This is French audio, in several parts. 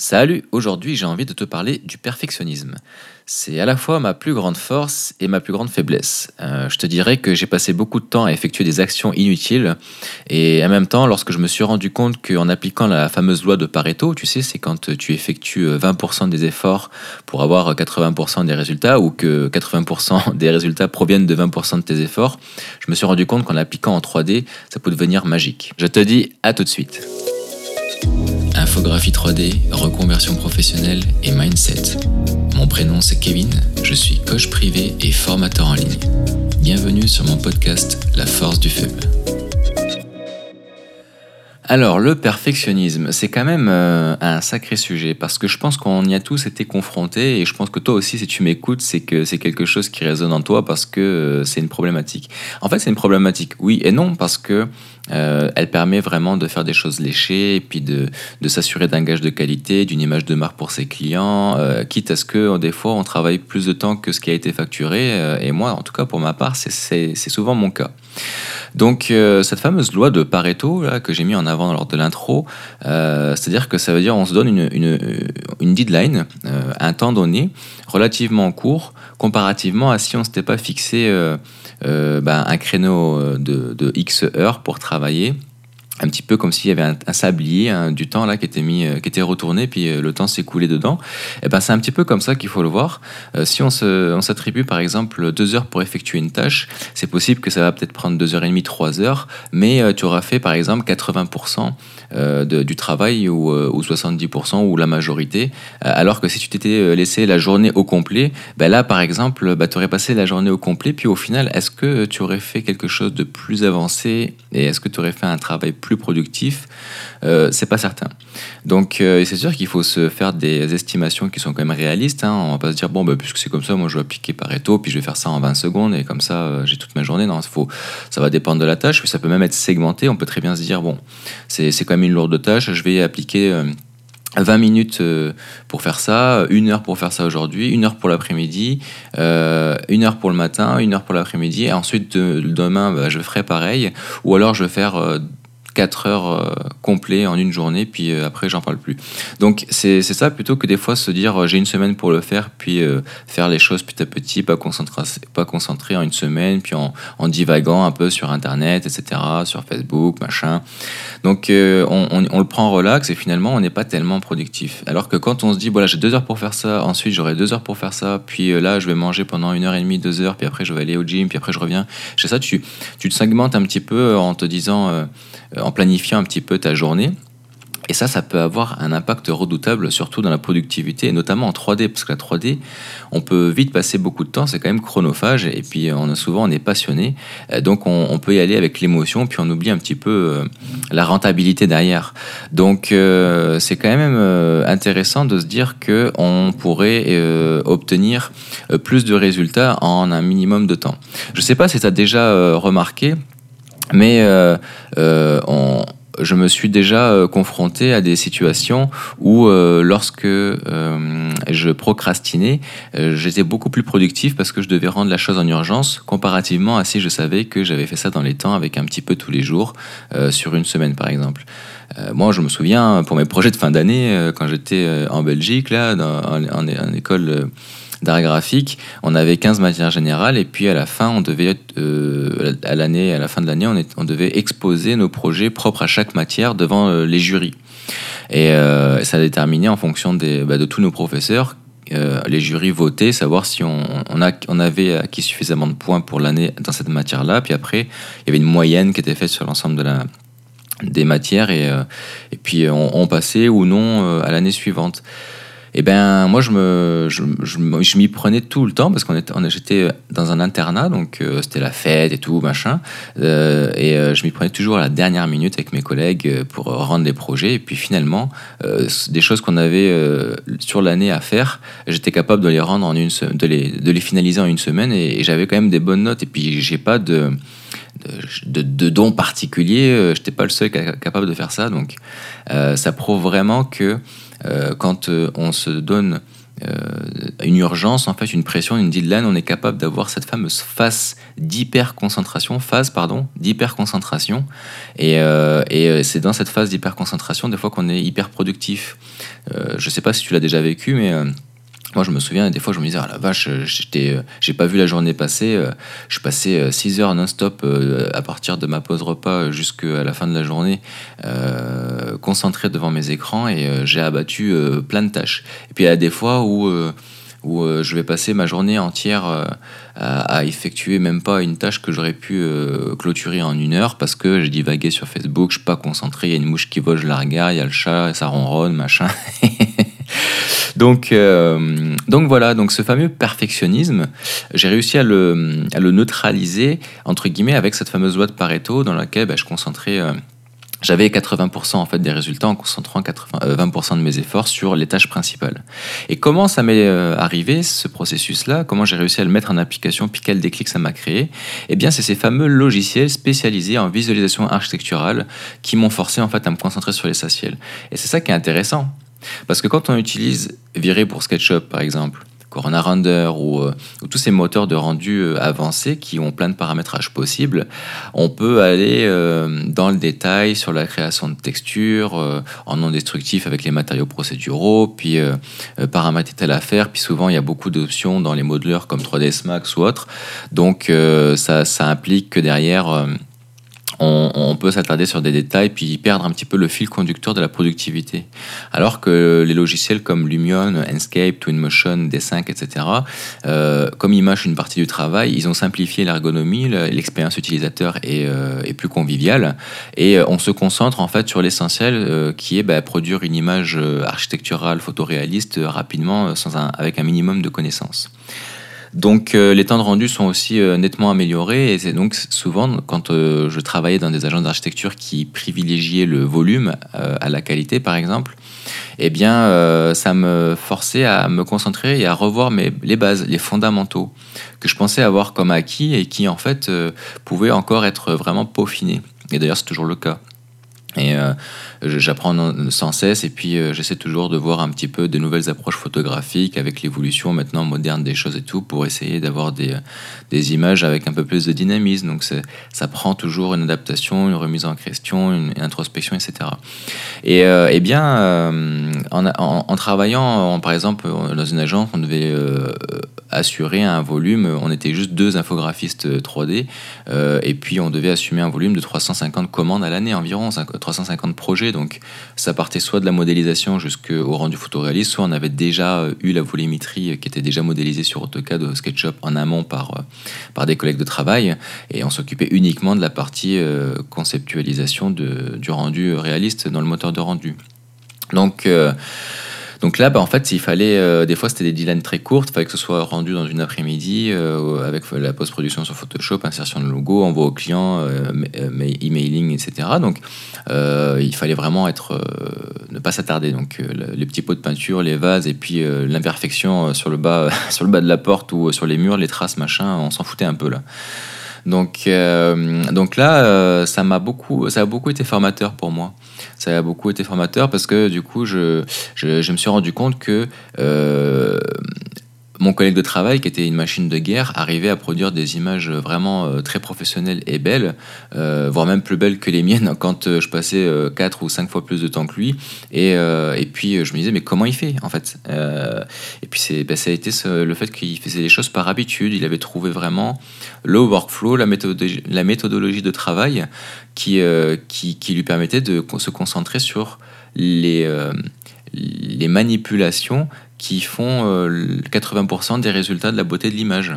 Salut, aujourd'hui j'ai envie de te parler du perfectionnisme. C'est à la fois ma plus grande force et ma plus grande faiblesse. Euh, je te dirais que j'ai passé beaucoup de temps à effectuer des actions inutiles et en même temps, lorsque je me suis rendu compte qu'en appliquant la fameuse loi de Pareto, tu sais, c'est quand tu effectues 20% des efforts pour avoir 80% des résultats ou que 80% des résultats proviennent de 20% de tes efforts, je me suis rendu compte qu'en appliquant en 3D, ça peut devenir magique. Je te dis à tout de suite. Infographie 3D, reconversion professionnelle et mindset. Mon prénom c'est Kevin, je suis coach privé et formateur en ligne. Bienvenue sur mon podcast La force du faible. Alors, le perfectionnisme, c'est quand même euh, un sacré sujet parce que je pense qu'on y a tous été confrontés et je pense que toi aussi, si tu m'écoutes, c'est que c'est quelque chose qui résonne en toi parce que euh, c'est une problématique. En fait, c'est une problématique, oui et non, parce que euh, elle permet vraiment de faire des choses léchées et puis de, s'assurer d'un gage de qualité, d'une image de marque pour ses clients, quitte à ce que des fois on travaille plus de temps que ce qui a été facturé. et moi, en tout cas pour ma part, c'est souvent mon cas. Donc euh, cette fameuse loi de Pareto que j'ai mis en avant lors de l'intro, euh, c'est-à-dire que ça veut dire on se donne une, deadline, euh, un temps donné, relativement court, comparativement à si on s'était pas fixé ben, un créneau de X heures pour travailler travailler un petit peu comme s'il y avait un, sablier, du temps là qui était mis, euh, qui était retourné, puis euh, le temps s'écoulait dedans. Et eh ben c'est un petit peu comme ça qu'il faut le voir. Euh, si on s'attribue par exemple deux heures pour effectuer une tâche, c'est possible que ça va peut-être prendre deux heures et demie, trois heures, mais tu auras fait par exemple 80% du travail ou, ou, 70% ou la majorité, alors que si tu t'étais laissé la journée au complet, ben là par exemple, ben, tu aurais passé la journée au complet, puis au final, est-ce que tu aurais fait quelque chose de plus avancé et est-ce que tu aurais fait un travail plus plus productif, euh, c'est pas certain. Donc euh, c'est sûr qu'il faut se faire des estimations qui sont quand même réalistes. Hein. On va pas se dire bon bah, puisque c'est comme ça, moi je vais appliquer Pareto, puis je vais faire ça en 20 secondes et comme ça euh, j'ai toute ma journée. Non, faut, ça va dépendre de la tâche, puis ça peut même être segmenté. On peut très bien se dire bon c'est quand même une lourde tâche, je vais appliquer 20 minutes pour faire ça, une heure pour faire ça aujourd'hui, une heure pour l'après-midi, une heure pour le matin, une heure pour l'après-midi, et ensuite demain bah, je ferai pareil, ou alors je vais faire 4 heures euh, complets en une journée, puis euh, après j'en parle plus. Donc c'est ça plutôt que des fois se dire euh, j'ai une semaine pour le faire, puis faire les choses petit à petit, pas concentrer, pas concentrer en une semaine, puis en, en divagant un peu sur Internet, etc., sur Facebook, machin. Donc on, on, le prend relax et finalement on n'est pas tellement productif. Alors que quand on se dit voilà j'ai deux heures pour faire ça, ensuite j'aurai deux heures pour faire ça, puis là je vais manger pendant une heure et demie, deux heures, puis après je vais aller au gym, puis après je reviens. C'est ça, tu, tu te segmentes un petit peu en te disant en planifiant un petit peu ta journée. Et ça, ça peut avoir un impact redoutable, surtout dans la productivité, et notamment en 3D, parce que la 3D, on peut vite passer beaucoup de temps, c'est quand même chronophage, et puis on a souvent on est passionné, euh, donc on, peut y aller avec l'émotion, puis on oublie un petit peu euh, la rentabilité derrière. Donc euh, c'est quand même intéressant de se dire que on pourrait obtenir plus de résultats en un minimum de temps. Je ne sais pas si tu as déjà remarqué, mais euh, euh, je me suis déjà euh, confronté à des situations où, lorsque je procrastinais, j'étais beaucoup plus productif parce que je devais rendre la chose en urgence, comparativement à si je savais que j'avais fait ça dans les temps avec un petit peu tous les jours, sur une semaine par exemple. moi, je me souviens, pour mes projets de fin d'année, quand j'étais en Belgique, là, en, en, école d'art graphique, on avait 15 matières générales et puis à la fin, on devait, euh, à l'année, à la fin de l'année, on, devait exposer nos projets propres à chaque matière devant euh, les jurys. Et euh, ça déterminait en fonction bah, de tous nos professeurs les jurys votaient, savoir si on, avait acquis suffisamment de points pour l'année dans cette matière-là. Puis après, il y avait une moyenne qui était faite sur l'ensemble des matières et, puis on, passait ou non à l'année suivante. Et eh ben moi je me je, je, m'y prenais tout le temps parce qu'on était j'étais dans un internat donc euh, c'était la fête et tout machin. Euh, et euh, je m'y prenais toujours à la dernière minute avec mes collègues pour rendre les projets. Et puis finalement des choses qu'on avait sur l'année à faire j'étais capable de les rendre en une de les de les finaliser en une semaine. Et, j'avais quand même des bonnes notes. Et puis j'ai pas de de, de, dons particuliers, j'étais pas le seul capable de faire ça, donc ça prouve vraiment que quand euh, on se donne une urgence, en fait, une pression, une deadline, on est capable d'avoir cette fameuse phase d'hyperconcentration, phase, pardon, d'hyperconcentration. Et, et c'est dans cette phase d'hyperconcentration, des fois, qu'on est hyper productif. je ne sais pas si tu l'as déjà vécu, mais moi, je me souviens, des fois, je me disais, ah la vache, j'étais, euh, j'ai pas vu la journée passer. Euh, je passais 6 euh, heures non-stop à partir de ma pause repas jusqu'à la fin de la journée, concentré devant mes écrans et j'ai abattu plein de tâches. Et puis, il y a des fois où, où je vais passer ma journée entière à, à, effectuer même pas une tâche que j'aurais pu clôturer en une heure parce que j'ai divagué sur Facebook, je suis pas concentré, il y a une mouche qui vole, je la regarde, il y a le chat, ça ronronne, machin. Donc, euh, donc voilà, donc ce fameux perfectionnisme, j'ai réussi à le, neutraliser, entre guillemets, avec cette fameuse loi de Pareto dans laquelle bah, je concentrais... Euh, j'avais 80% en fait des résultats en concentrant 80, 20% euh, de mes efforts sur les tâches principales. Et comment ça m'est arrivé ce processus-là? Comment j'ai réussi à le mettre en application? Puis quel déclic ça m'a créé Eh bien, c'est ces fameux logiciels spécialisés en visualisation architecturale qui m'ont forcé en fait à me concentrer sur l'essentiel. Et c'est ça qui est intéressant, parce que quand on utilise Viré pour SketchUp, par exemple, Corona Render ou, euh, tous ces moteurs de rendu euh, avancés qui ont plein de paramétrages possibles, on peut aller euh, dans le détail sur la création de textures en non destructif avec les matériaux procéduraux, puis paramétrer telle affaire, puis souvent il y a beaucoup d'options dans les modeleurs comme 3ds Max ou autres, donc ça, ça implique que derrière on, peut s'attarder sur des détails puis perdre un petit peu le fil conducteur de la productivité. Alors que les logiciels comme Lumion, Enscape, Twinmotion, D5, etc., euh, comme ils mâchent une partie du travail, ils ont simplifié l'ergonomie, l'expérience utilisateur est, euh, plus conviviale et euh, on se concentre en fait sur l'essentiel qui est bah, produire une image architecturale photoréaliste rapidement sans avec un minimum de connaissances. Donc euh, les temps de rendu sont aussi euh, nettement améliorés et c'est donc souvent quand euh, je travaillais dans des agences d'architecture qui privilégiaient le volume à la qualité par exemple, eh bien ça me forçait à me concentrer et à revoir mes, les bases, les fondamentaux que je pensais avoir comme acquis et qui en fait pouvaient encore être vraiment peaufinés. Et d'ailleurs c'est toujours le cas. Et euh, j'apprends sans cesse et puis euh, j'essaie toujours de voir un petit peu de nouvelles approches photographiques avec l'évolution maintenant moderne des choses et tout pour essayer d'avoir des, des, images avec un peu plus de dynamisme. Donc ça prend toujours une adaptation, une remise en question, une, introspection, etc. Et, euh, eh bien, en, en, travaillant, par exemple, dans une agence, on devait assurer un volume, on était juste deux infographistes 3D et puis on devait assumer un volume de 350 commandes à l'année environ. 350 projets, donc ça partait soit de la modélisation jusqu'au rendu photoréaliste, soit on avait déjà euh, eu la volumétrie qui était déjà modélisée sur AutoCAD ou SketchUp en amont par, euh, par des collègues de travail, et on s'occupait uniquement de la partie euh, conceptualisation de, du rendu réaliste dans le moteur de rendu. Donc donc là, bah, en fait, il fallait, euh, des fois, c'était des deadlines très courtes, il fallait que ce soit rendu dans une après-midi euh, avec la post-production sur Photoshop, insertion de logo, envoi au client, euh, emailing, etc. Donc, il fallait vraiment être, ne pas s'attarder. Donc, les petits pots de peinture, les vases et puis l'imperfection sur le bas, sur le bas de la porte ou sur les murs, les traces, machin, on s'en foutait un peu là. Donc, donc là, ça m'a beaucoup, ça a beaucoup été formateur pour moi. Ça a beaucoup été formateur parce que du coup, je, je, me suis rendu compte que euh, mon collègue de travail, qui était une machine de guerre, arrivait à produire des images vraiment euh, très professionnelles et belles, euh, voire même plus belles que les miennes quand euh, je passais quatre ou cinq fois plus de temps que lui. Et, et puis je me disais, mais comment il fait en fait? Et puis c'est, ben, ça a été le fait qu'il faisait les choses par habitude. Il avait trouvé vraiment le workflow, la méthodologie, la méthodologie de travail qui, qui, qui, lui permettait de se concentrer sur les, les manipulations qui font 80% euh, des résultats de la beauté de l'image.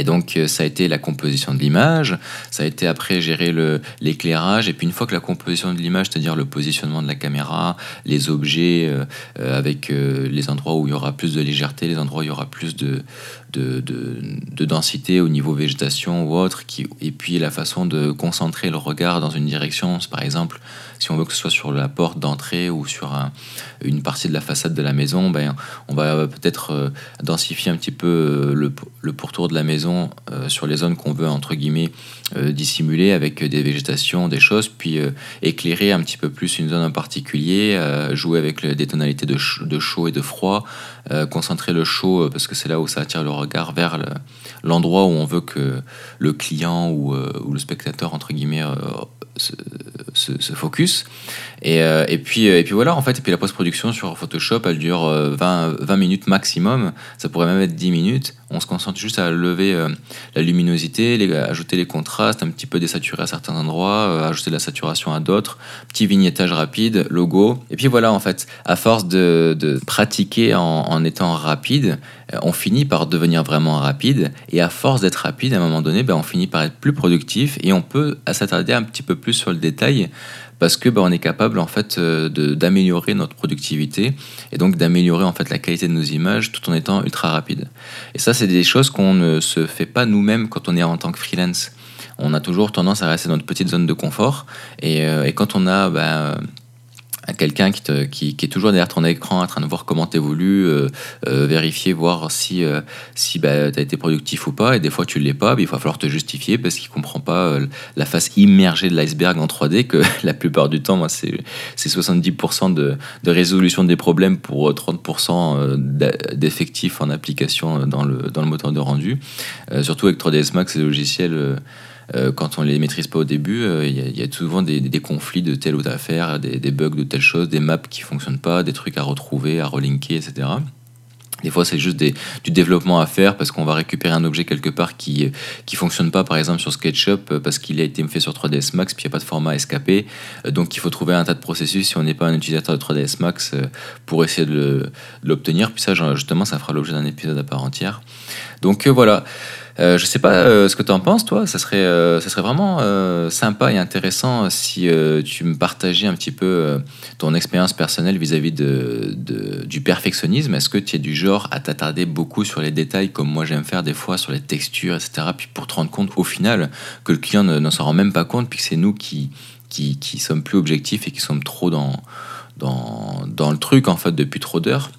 Et donc, euh, ça a été la composition de l'image, ça a été après gérer l'éclairage, et puis une fois que la composition de l'image, c'est-à-dire le positionnement de la caméra, les objets euh, avec les endroits où il y aura plus de légèreté, les endroits où il y aura plus de, de, de, densité au niveau végétation ou autre, qui, et puis la façon de concentrer le regard dans une direction, par exemple, si on veut que ce soit sur la porte d'entrée ou sur une partie de la façade de la maison, ben, on va peut-être euh, densifier un petit peu euh, le, le, pourtour de la maison euh, sur les zones qu'on veut, entre guillemets, dissimuler avec des végétations, des choses, puis éclairer un petit peu plus une zone en particulier, jouer avec des tonalités de, chaud et de froid, concentrer le chaud parce que c'est là où ça attire le regard vers l'endroit où on veut que le client ou, le spectateur, entre guillemets, se, focus. Et, euh, et, puis, euh, et puis voilà, en fait, et puis la post-production sur Photoshop, elle dure 20, 20 minutes maximum. Ça pourrait même être 10 minutes. On se concentre juste à lever euh, la luminosité, ajouter les contrastes, un petit peu désaturer à certains endroits, ajouter de la saturation à d'autres, petit vignettage rapide, logo. Et puis voilà, en fait, à force de, pratiquer en, en, étant rapide, on finit par devenir vraiment rapide. Et à force d'être rapide, à un moment donné, ben, on finit par être plus productif et on peut s'attarder un petit peu plus sur le détail parce que bah, on est capable en fait euh, d'améliorer notre productivité et donc d'améliorer en fait la qualité de nos images tout en étant ultra rapide. Et ça, c'est des choses qu'on ne se fait pas nous-mêmes quand on est en tant que freelance. On a toujours tendance à rester dans notre petite zone de confort et, euh, et quand on a bah, quelqu'un qui, qui, est toujours derrière ton écran en train de voir comment tu évolues, euh, euh, vérifier, voir si, euh, si bah, tu as été productif ou pas. Et des fois, tu ne l'es pas, il va falloir te justifier parce qu'il ne comprend pas la face immergée de l'iceberg en 3D, que la plupart du temps, c'est 70% de, de, résolution des problèmes pour 30% d'effectifs en application dans le, dans le moteur de rendu. surtout avec 3ds Max, et logiciels euh, quand on les maîtrise pas au début, euh, il y, a souvent des, conflits de telle ou telle affaire, des, bugs de telle chose, des maps qui fonctionnent pas, des trucs à retrouver, à relinker, etc. Des fois, c'est juste du développement à faire parce qu'on va récupérer un objet quelque part qui qui fonctionne pas, par exemple sur SketchUp, euh, parce qu'il a été fait sur 3ds Max, puis il n'y a pas de format SKP. Donc, il faut trouver un tas de processus si on n'est pas un utilisateur de 3ds Max pour essayer de l'obtenir. Puis ça, justement, ça fera l'objet d'un épisode à part entière. Donc voilà. Euh, je sais pas euh, ce que tu en penses, toi. Ça serait, euh, ça serait vraiment sympa et intéressant si tu me partageais un petit peu ton expérience personnelle vis-à-vis du perfectionnisme. Est-ce que tu es du genre à t'attarder beaucoup sur les détails, comme moi j'aime faire des fois, sur les textures, etc. Puis pour te rendre compte au final que le client ne, s'en rend même pas compte, puis que c'est nous qui, qui, qui, sommes plus objectifs et qui sommes trop dans, dans, dans le truc en fait depuis trop d'heures?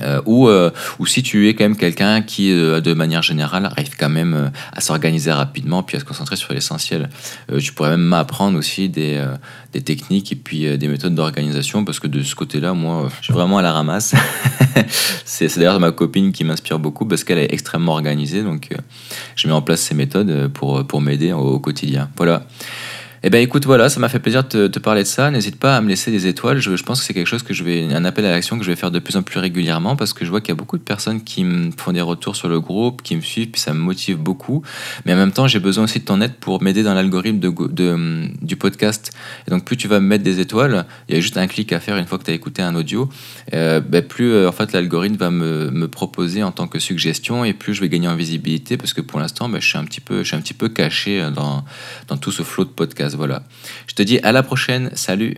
Euh, ou, euh, ou si tu es quand même quelqu'un qui, euh, de manière générale, arrive quand même à s'organiser rapidement puis à se concentrer sur l'essentiel. tu pourrais même m'apprendre aussi des, des, techniques et puis des méthodes d'organisation parce que de ce côté-là, moi, je suis vraiment à la ramasse. c'est d'ailleurs ma copine qui m'inspire beaucoup parce qu'elle est extrêmement organisée. Donc, je mets en place ces méthodes pour, pour m'aider au, au, quotidien. Voilà. Eh ben écoute, voilà, ça m'a fait plaisir de te, parler de ça. N'hésite pas à me laisser des étoiles. Je, pense que c'est quelque chose que je vais, un appel à l'action que je vais faire de plus en plus régulièrement parce que je vois qu'il y a beaucoup de personnes qui me font des retours sur le groupe, qui me suivent, puis ça me motive beaucoup. Mais en même temps, j'ai besoin aussi de ton aide pour m'aider dans l'algorithme de, du podcast. Et donc, plus tu vas me mettre des étoiles, il y a juste un clic à faire une fois que tu as écouté un audio, euh, ben, plus euh, en fait l'algorithme va me, me, proposer en tant que suggestion et plus je vais gagner en visibilité parce que pour l'instant, ben, je suis un petit peu, je suis un petit peu caché dans, dans tout ce flot de podcasts. Voilà. Je te dis à la prochaine. Salut